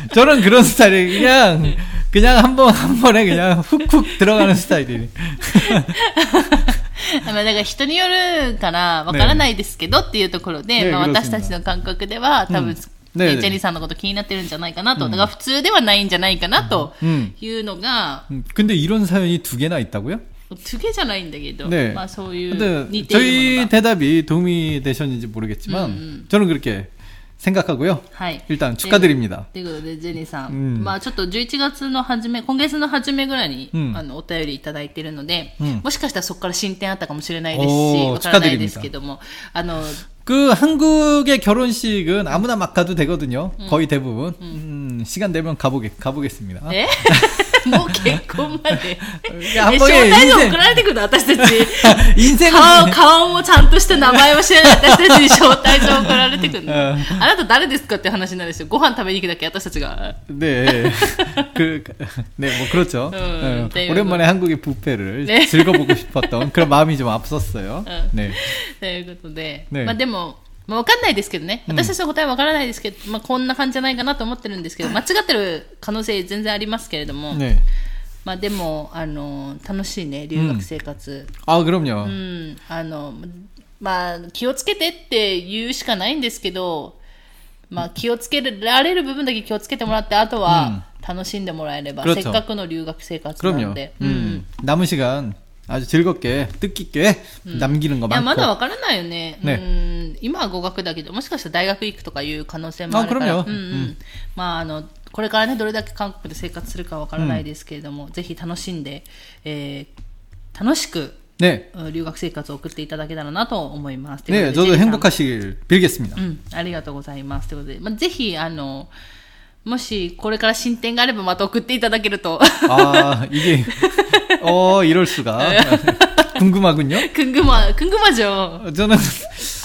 저는 그런 스타일이 그냥, 그냥 한 번, 한 번에 그냥 훅훅 들어가는 스타일이. まあだから人によるから分からないですけどっていうところで、まあ、ねグロス私たちの感覚では多分、 ねえ。チェリーさんのこと気になってるんじゃないかなと、だから普通ではないんじゃないかなというのが。うん、근데이런사연이두개나있다고 요? 두개けど。 요, 인데기そういう 유. 저희 대답이 도움이 되셨는지 모르겠지만 음. 저는 그렇게 생각하고 요. 네. 일단 축하드립니 다. 그리고 레즈니さん,まあちょっと11月の初め、今月の初めぐらいに、あのお便りいただいてるので、もしかしたらそこから進展あったかもしれないですし、わからないですけども、あの 그 한국의 결혼식은 아무나 막 가도 되거든요. 음. 거의 대부분. 음. 음 시간 되면 가보게 가보겠습니다. 네? 뭐 結婚まで。えやっぱり招待状送られてくるの私たち。 인생은 顔、顔もちゃんとした名前を知らない私たちに招待状送られてくるの。うんあなた誰ですかって話になるんですよ。ご飯食べに行くだけ私たちが。 네. 그, 네, 뭐 그렇죠. 음, 어, 네, 오랜만에 한국의 뷔페를 네. 즐겨보고 싶었던 그런 마음이 좀 앞섰어요. 음. 네. ということで、ねまあでも、まあ、わかんないですけどね。私たちの答えはわからないですけど、まあこんな感じじゃないかなと思ってるんですけど、間違ってる可能性全然ありますけれども、 네. まあでも、あの、楽しいね、留学生活。 아, 그럼요. うん、あの、まあ、気をつけてって言うしかないんですけど、まあ、気をつけられる部分だけ気をつけてもらって、あとは楽しんでもらえれば、 그렇죠 せっかくの留学生活な 그럼요. ので。 음, 남은 시간 아주 즐겁게 뜻깊게 남기는 거 いや、まだ 많고. わからないよね。ねうん、今は語学だけど、もしかしたら大学行くとかいう可能性もあるから。あうんう 그럼요 ん。まあ、あの、 これからね、どれだけ韓国で生活するかわからないですけれども、ぜひ楽しんで、えー楽しく、 네. うん留学生活を送っていただけたらなと思います。 네, ということ 저도 でジェニーさん 행복하시길 빌겠습니다. うん、ありがとうございます。ということで、まあ、ぜひ、あの、もしこれから進展があればまた送っていただけると、 아, 이게 어, 이럴 수가. 궁금하군요. 궁금하, 궁금하죠? 저는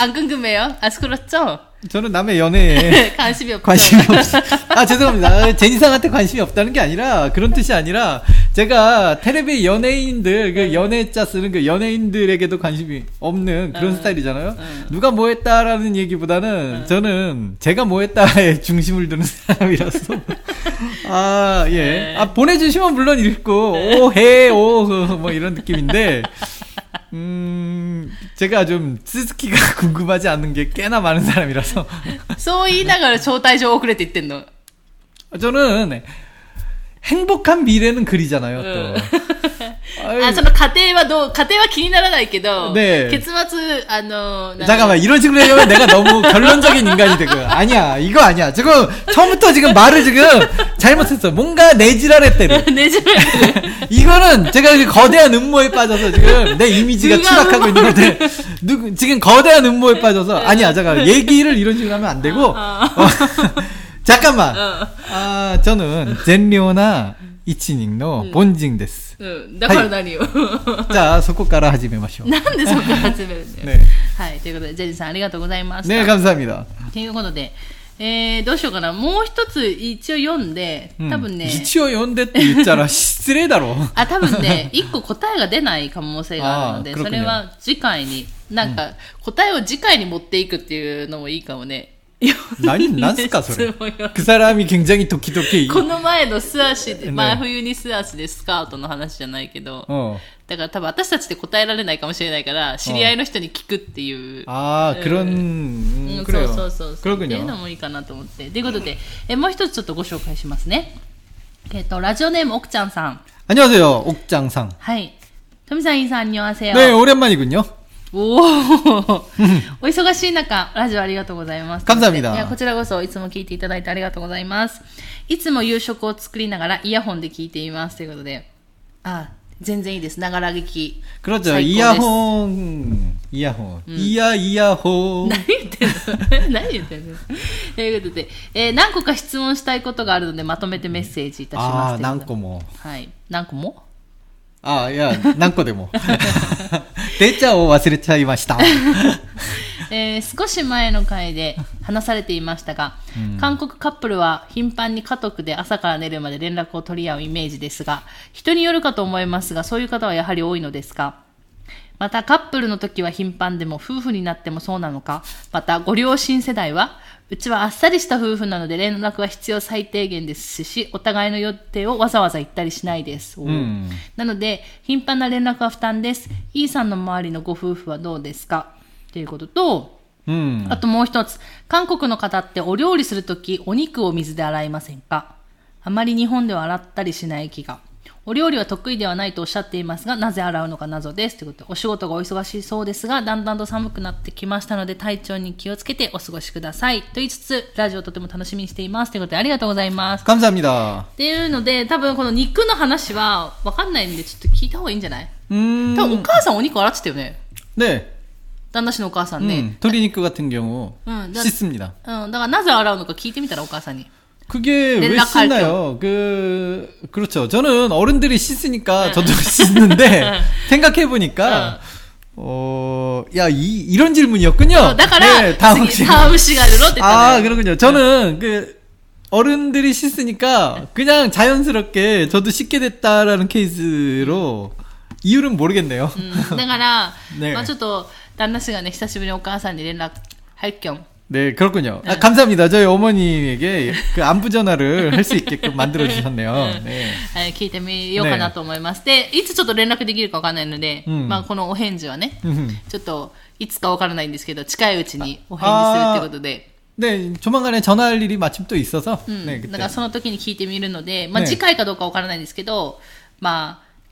안 궁금해요? 아, 그렇죠? 저는 남의 연애에 관심이 없죠? 관심이 없어. 아, 죄송합니다. 제니상한테 관심이 없다는 게 아니라, 그런 뜻이 아니라, 제가 테레비 연예인들 그 연애자 쓰는 그 연예인들에게도 관심이 없는 그런 어, 스타일이잖아요. 어. 누가 뭐 했다라는 얘기보다는 어. 저는 제가 뭐 했다에 중심을 두는 사람이라서 아 예. 네. 아 보내주시면 물론 읽고 오해오뭐 이런 느낌인데. 음, 제가 좀 스즈키가 궁금하지 않는 게 꽤나 많은 사람이라서. 소이나가 조다이 조 그랬대 있던 너. 저는 행복한 미래는 그리잖아요, 또. あ、その家庭はどう、家庭は気にならないけど、ね結末、あの、なんか 잠깐만, 이런 식으로 얘기하면 내가 너무 결론적인 인간이 되고. 아니야, 이거 아니야. 지금, 처음부터 지금 말을 지금 잘못했어. 뭔가 내지랄했대. ねじめる 이거는 제가 이렇게 거대한 음모에 빠져서 지금 내 이미지가 누가 추락하고 있는 건데, 누, 지금 거대한 음모에 빠져서, 아니야, 잠깐, 얘기를 이런 식으로 하면 안 되고, 어. 잠깐 만. あ. 아, 저는젠ん、善나이치닝の본징です.だから何다니 요. 자, そこから始めましょう.なんでそこから始めるんだよ. 네. はい、ということで、ジェリーさんありがとうございます。ね. 네, 감사합니 다. ということで、えー、どうしようかな。もう一つ一応読んで、多分ね、うん、一応読んでって言ったら 失礼だろう。あ、多分ね、一個答えが出ない可能性があるので、それは次回に、なんか、答えを次回に持っていくっていうのもいいかもね。何, 난스까, 質 소리. 問よ 그 사람이 굉장히 도키도키. この前の素足で、ね前冬に素足でスカートの話じゃないけど、 어. だから多分私たちで答えられないかもしれないから、知り合いの人に聞くっていう。 아, 그런, う 음, ん 그래요. そうそうそうそう。っていうの 그렇군요. もいいかなと思って。ということで、えもう一つちょっとご紹介しますね。えっ、と、ラジオネーム奥ちゃんさん。 안녕하세요. 옥장상. はい。トミさん、インさん、안녕하세요 네, 오랜만이군요. おおお忙しい中、ラジオありがとうございます。感謝みだ。いや、こちらこそいつも聞いていただいてありがとうございます。いつも夕食を作りながらイヤホンで聞いています。ということで。あ、全然いいです。ながら劇。クロちゃん、イヤホン。イヤホン。イヤイヤホン。何言ってんの？何言ってんの？ということで、えー、何個か質問したいことがあるので、まとめてメッセージいたします。ああ、何個も。はい。何個も？ああ、いや、何個でも。出ちゃを忘れちゃいました。えー、少し前の回で話されていましたが、うん、韓国カップルは頻繁に家族で朝から寝るまで連絡を取り合うイメージですが、人によるかと思いますが、そういう方はやはり多いのですか？またカップルの時は頻繁でも夫婦になってもそうなのかまたご両親世代はうちはあっさりした夫婦なので連絡は必要最低限ですし、お互いの予定をわざわざ言ったりしないです。んなので、頻繁な連絡は負担です。イーさんの周りのご夫婦はどうですか？ということと、 음. あともう一つ、韓国の方ってお料理するときお肉を水で洗いませんか？あまり日本では洗ったりしない気が。お料理は得意ではないとおっしゃっていますが、なぜ洗うのか謎です。ということで、お仕事がお忙しそうですが、だんだんと寒くなってきましたので、体調に気をつけてお過ごしください。と言いつつ、ラジオとても楽しみにしています。ということで、ありがとうございます。 감사합니다. っていうので、多分この肉の話はわかんないんで、ちょっと聞いた方がいいんじゃない 음, 多分お母さんお肉洗ってたよね。 네. 旦那氏のお母さんね。 음, 토리니크 같은 경우 응, 나- 씻습니다. うん、だからなぜ洗うのか聞いてみたらお母さんに。 그게 왜 렌락할 씻나요? 그 그렇죠. 저는 어른들이 씻으니까 저도 씻는데 생각해 보니까 어, 야, 이, 이런 질문이었군요. うんだから、 네, 다음 次、タームシがあるのって言ったの 아, よ 그렇군요. 저는 그 어른들이 씻으니까 그냥 자연스럽게 저도 씻게 됐다라는 케이스로 이유는 모르겠네요. うんだから、ねまあちょっと、旦那氏がね、久しぶりにお母さんに連絡、はいきょん。 네, 그렇군요. 아, 감사합니다. 저희 어머니에게 그 안부 전화를 할 수 있게끔 만들어 주셨네요. 네. はい聞いてみようかなと思います。で、いつちょっと連絡できるかわかんないので、うんまあこのお返事はね、 음. ちょっと、いつかわからないんですけど、近いうちにお返事するってことで、 네, 조만간에 전화할 일이 마침 또 있어서 うん。 네, だ 그때. からその時に聞いてみるので、まあね次回かどうかわからないんですけど、まあ、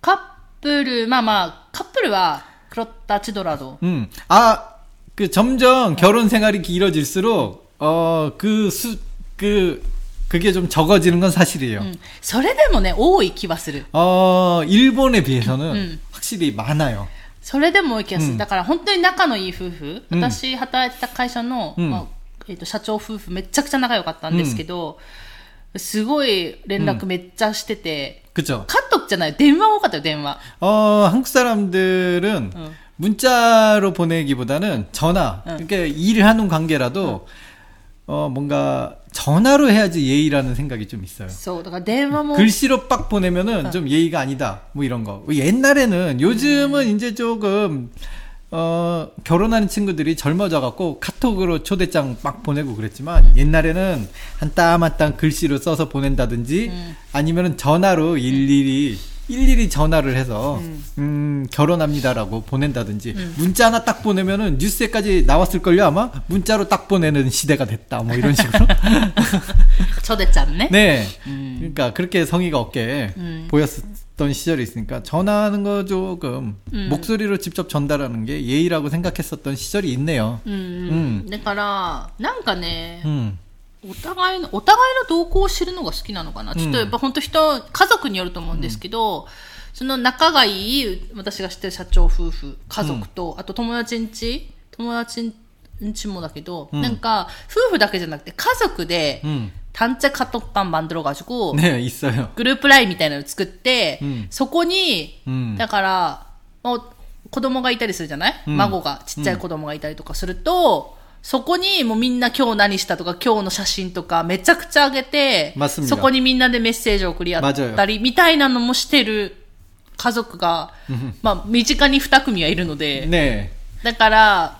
カップル、まあまあ、カップルは、クロッタチドラド。 음, 아, 그 점점 결혼 생활이 길어질수록 어, 그 수, 그 그게 좀 적어지는 건 사실이에요. うん。それでもね、多い気はする。 어, 일본에 비해서는 음. 확실히 많아요. それでも多い気がする。うんだから本当に仲のいい夫婦、うん私働いてた会社の、うんまあえっと社長夫婦めちゃくちゃ仲良かったんですけど、すごい連絡めっちゃしてて、 그죠. 카톡잖아요. 대화가 같아요, 대화. 어, 한국 사람들은 어. 문자로 보내기보다는 전화. 어. 그러니까 일을 하는 관계라도 어, 뭔가 전화로 해야지 예의라는 생각이 좀 있어요. 그러니까 글씨로 빡 보내면은 좀 예의가 아니다. 뭐 이런 거. 옛날에는 요즘은 음. 이제 조금 어, 결혼하는 친구들이 젊어져갖고 카톡으로 초대장 막 보내고 그랬지만 옛날에는 한 땀 한 땀 글씨로 써서 보낸다든지 음. 아니면은 전화로 일일이 일일이 전화를 해서 음, 음 결혼합니다라고 보낸다든지 음. 문자 하나 딱 보내면은 뉴스에까지 나왔을 걸요 아마 문자로 딱 보내는 시대가 됐다 뭐 이런 식으로 초대짰네. 네. 음. 그러니까 그렇게 성의가 없게 음. 보였 던 시절이 있으니까 전화하는 거 조금 음. 목소리로 직접 전달하는 게 예의라고 생각했었던 시절이 있네요. うん、うんだから、なんかね、 음. お互いの、お互いの動向を知るのが好きなのかな。ちょっとやっぱ本当人、家族によると思うんですけど、その仲がいい、私が知ってる社長夫婦、家族と、あと友達んち、友達んちもだけど、なんか、夫婦だけじゃなくて家族で、 음. 단체 카톡방 만들어가지고, 네, 있어요. グループラインみたいなのを作って、うんそこに、うんだから、もう子供がいたりするじゃない、うん孫が、ちっちゃい子供がいたりとかすると、そこにもうみんな今日何したとか今日の写真とかめちゃくちゃ上げて 맞습니다 そこにみんなでメッセージを送り合ったりみたいなのもしてる家族が、まあ身近に2組はいるので、 네. だから、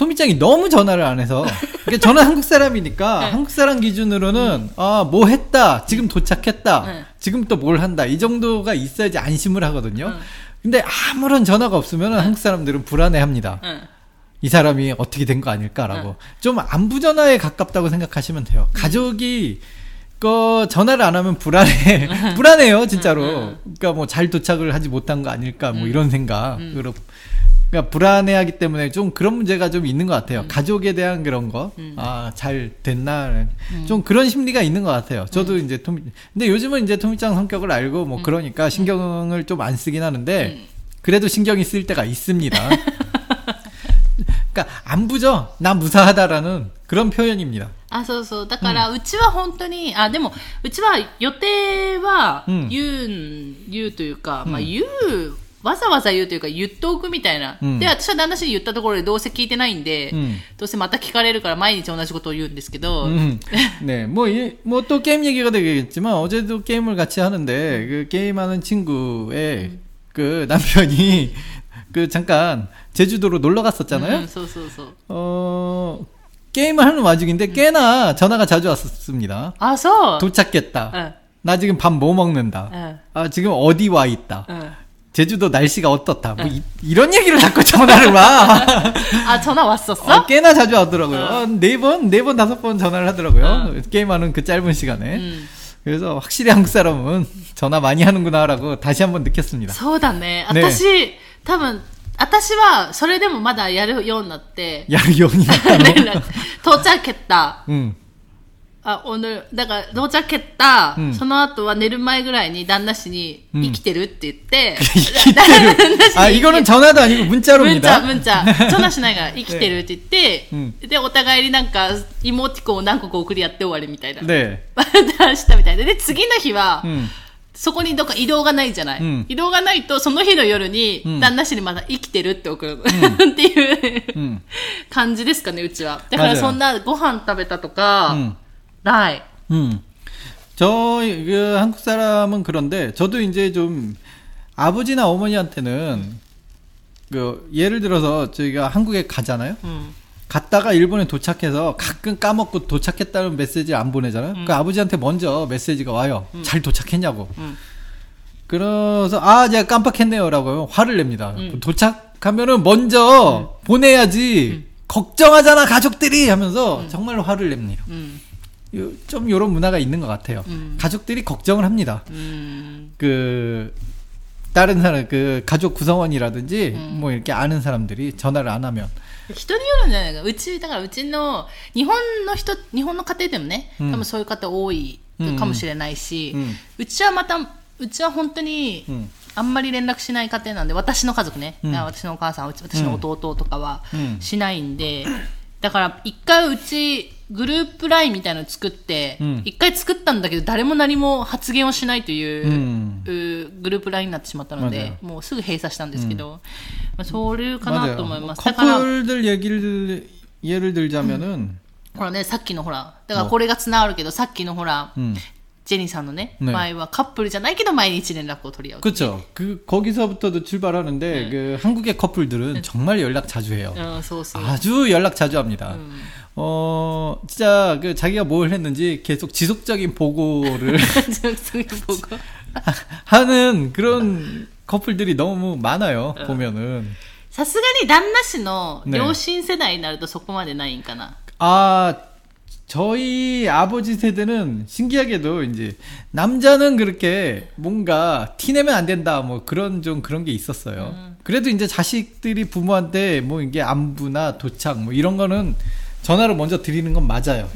토미짱이 너무 전화를 안 해서. 그러니까 저는 한국 사람이니까 네. 한국 사람 기준으로는 아, 뭐 했다. 지금 도착했다. 네. 지금 또 뭘 한다. 이 정도가 있어야지 안심을 하거든요. 응. 근데 아무런 전화가 없으면 한국 사람들은 불안해 합니다. うん。이 사람이 어떻게 된 거 아닐까라고. 좀 안부 전화에 가깝다고 생각하시면 돼요. 가족이 그 전화를 안 하면 불안해. 불안해요, 진짜로. 그러니까 뭐 잘 도착을 하지 못한 거 아닐까 뭐 이런 생각으로 그러니까 불안해하기 때문에 좀 그런 문제가 좀 있는 것 같아요. 가족에 대한 그런 거, 아, 잘 됐나. 좀 그런 심리가 있는 것 같아요. 저도 이제 토미, 근데 요즘은 이제 토미짱 성격을 알고 뭐 그러니까 신경을 좀 안 쓰긴 하는데, 그래도 신경이 쓸 때가 있습니다. 그러니까 안부죠. 나 무사하다라는 그런 표현입니다. あ、そうそう。だから、うちは本当に、あ、でも、うちは予定はうん言うん、言うというか、まあ言う、 わざわざ言うというか言っておくみたいな。うんで、私は旦那氏に言ったところでどうせ聞いてないんで、うんどうせまた聞かれるから毎日同じことを言うんですけど、 음, 네, 뭐, 이, 뭐, 또 게임 얘기가 되겠지만, 어제도 게임을 같이 하는데, 그 게임하는 친구의 그 남편이, 그 잠깐, 제주도로 놀러 う 갔었잖아요? んそうそうそう。 어, 게임을 하는 와중인데, 꽤나 전화가 자주 왔었습니다. あ、そう。 도착했다. うん。 나 지금 밥 뭐 먹는다. うん。 아, 지금 어디 와 있다. うん。 제주도 날씨가 어떻다. 뭐, 이, 런 얘기를 자꾸 전화를 와. あ、전화 왔었어? 어, 꽤나 자주 하더라고요. 어. 어, 네 번, 네 번, 다섯 번 전화를 하더라고요. 어. 게임하는 그 짧은 시간에. うん。 그래서 확실히 한국 사람은 전화 많이 하는구나라고 다시 한번 느꼈습니다. そうだね。ね私、多分、私はそれでもまだやるようになって、 야르용이 連絡到着った。 응. あ、おぬ、だから、到着った、うんその後は寝る前ぐらいに旦那氏に、うん生きてるって言って、 아 이거는 전화도 아니고 むんちゃ、 문자로입니다. むんちゃ、전화しないから生きてるって言って、うんで、お互いになんか、イモティコンを何個か送り合って終わりみたいな。 네. したみたいで。で、次の日は、 음. そこにどっか移動がないじゃない、うん移動がないと、その日の夜にうん、旦那氏にまた生きてるって送る、っていう、 음. 感じですかね、うちは。だから 맞아요 そんなご飯食べたとか、 라이. 음. 저, 그, 한국 사람은 그런데, 저도 이제 좀, 아버지나 어머니한테는, 그, 예를 들어서, 저희가 한국에 가잖아요? 음. 갔다가 일본에 도착해서 가끔 까먹고 도착했다는 메시지를 안 보내잖아요? 음. 그 아버지한테 먼저 메시지가 와요. 음. 잘 도착했냐고. 음. 그래서, 아, 제가 깜빡했네요. 라고 화를 냅니다. 음. 도착하면은 먼저 음. 보내야지, 걱정하잖아, 가족들이! 하면서 정말 화를 냅니다. うん。 요- 좀 이런 문화가 있는 것 같아요. 음. 가족들이 걱정을 합니다. うん。 그 다른 사람 그 가족 구성원이라든지 음. 뭐 이렇게 아는 사람들이 전화를 안 하면 人によるんじゃないか。うち、だからうちの、日本の人、日本の家庭でもね、うん多分そういう方多いかもしれないし、うんうちはまた、うちは本当に、 음. あんまり連絡しない家庭なんで、私の家族ね、うん私のお母さん、うち私の弟とかはうんしないんで、だから一回うち、 グループラインみたいなの作って、一、回作ったんだけど、誰も何も発言をしないという,、う、グループラインになってしまったので、もうすぐ閉鎖したんですけど、まあ、それかなと思います。カップルの얘 기、 ん、らね、さっきのほら、だからこれがつがるけど、さっきのほら、ジェニーさんのね、前はカップルじゃないけど、毎日連絡を取り合う。그렇 죠。 거기서부터도 출발하는 데、 어 진짜 그 자기가 뭘 했는지 계속 지속적인 보고를 そういう報告 하는 그런 커플들이 너무 많아요. 어. 보면은 さすがに旦那氏のね両親世代になるとそこまでないんかな。 아 저희 아버지 세대는 신기하게도 이제 남자는 그렇게 뭔가 티내면 안 된다 뭐 그런 좀 그런 게 있었어요. 음. 그래도 이제 자식들이 부모한테 뭐 이게 안부나 도착 뭐 이런 거는 전화로 먼저 드리는 건 맞아요.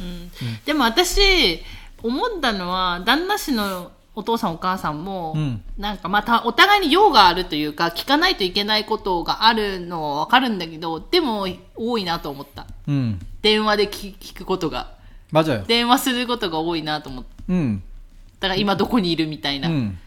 でも私、思ったのは、旦那氏のお父さんお母さんも、うんなんかまたお互いに用があるというか、聞かないといけないことがあるのはわかるんだけど、でも多いなと思った。 음 電話で聞聞くことが。 맞아요. 電話することが多いなと思った。 음 だから今どこにいるみたいな。 음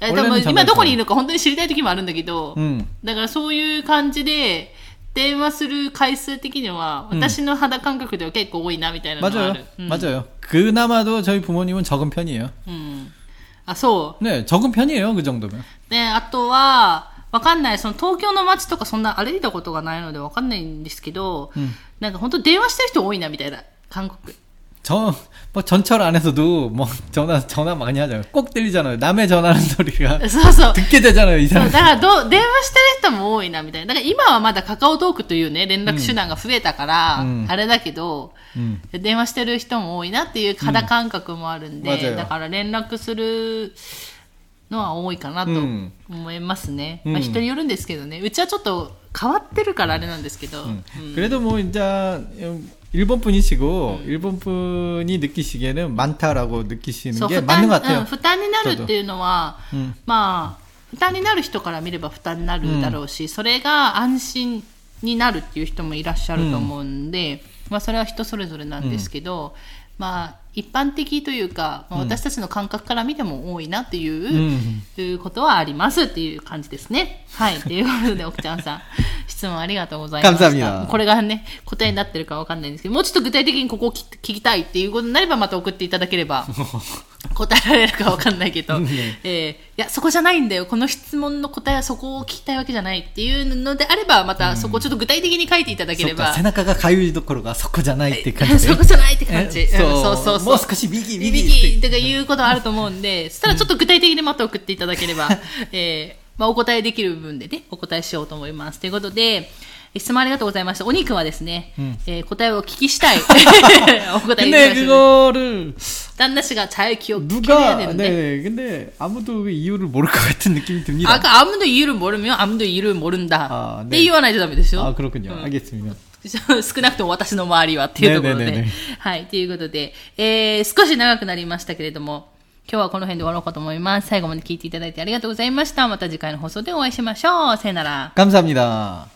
えでも俺の今どこにいるか本当に知りたい時もあるんだけど、 음 だからそういう感じで、 電話する回数的には、うん私の肌感覚では結構多いなみたいなのがあ 맞아요. る。うん 맞아요. 그나마도 저희 부모님은 적은 편이에요. うん。あ、そう。 네, 적은 편이에요. 그 정도면. で、あとは、わかんない。その東京の街とかそんな歩いたことがないのでわかんないんですけど、うんなんか本当電話してる人多いなみたいな。韓国。 저, 뭐 전철 안에서도 뭐 전화 전화 많이 하잖아요. 꼭 들리잖아요. 남의 전화하는 소리가 そうそう。 듣게 되잖아요. 이 そう 사람. だからどう、電話してる人も多いなみたいな。だから今はまだカカオトークというね、連絡手段が増えたから、うんあれだけど、 음. 電話してる人も多いなっていう肌感覚もあるんで、うん맞아요 だから連絡するのは多いかなとうん思いますね。うんまあ人によるんですけどね。うちはちょっと変わってるからあれなんですけど。 음. うん 그래도 뭐 이제 일본 분이시고 일본 분이 느끼시기에는 많다라고 느끼시는 そう 게 負 맞는 担 것 같아요. うん負担になるっていうのは、 음. まあ、負担になる人から見れば負担になるだろうし、それが安心 になるっていう人もいらっしゃると思うんで、まあ、それは人それぞれなんですけど、 まあ、一般的というか、まあ、私たちの感覚から見ても多いなという,、いうことはありますっていう感じですね。はい。ということで、奥ちゃんさん、質問ありがとうございました。これがね、答えになってるかわかんないんですけど、もうちょっと具体的にここを聞きたいっていうことになれば、また送っていただければ。答えられるかわかんないけど、えーいや、そこじゃないんだよ。この質問の答えはそこを聞きたいわけじゃないっていうのであれば、またそこをちょっと具体的に書いていただければ。そっか背中がかゆいところがそこじゃないって感じそこじゃないって感じ。えうんそうそうそう。もう少し右右右とかいうことはあると思うんで、そしたらちょっと具体的にまた送っていただければ、えーまあ、お答えできる部分でね、お答えしようと思います。ということで、質問ありがとうございました。お肉はですね、えー答えをお聞きしたい。お答えいただ 근데 きました 그거를 旦那氏が잘 기억 해야 누가 되는데. 네 근데 아무도 그 이유를 모를 것 같은 느낌이 듭니다. 아까 아무도 이유를 모르면 아무도 이유를 모른다. 아, 네. って言わないとダメですよ。 아 그렇군요. 알겠습니다. 少なくとも私の周りはっていうところで。ねねねねはい、ということで、えー、少し長くなりましたけれども、今日はこの辺で終わろうかと思います。最後まで聞いていただいてありがとうございました。また次回の放送でお会いしましょう。さよなら。 감사합니다.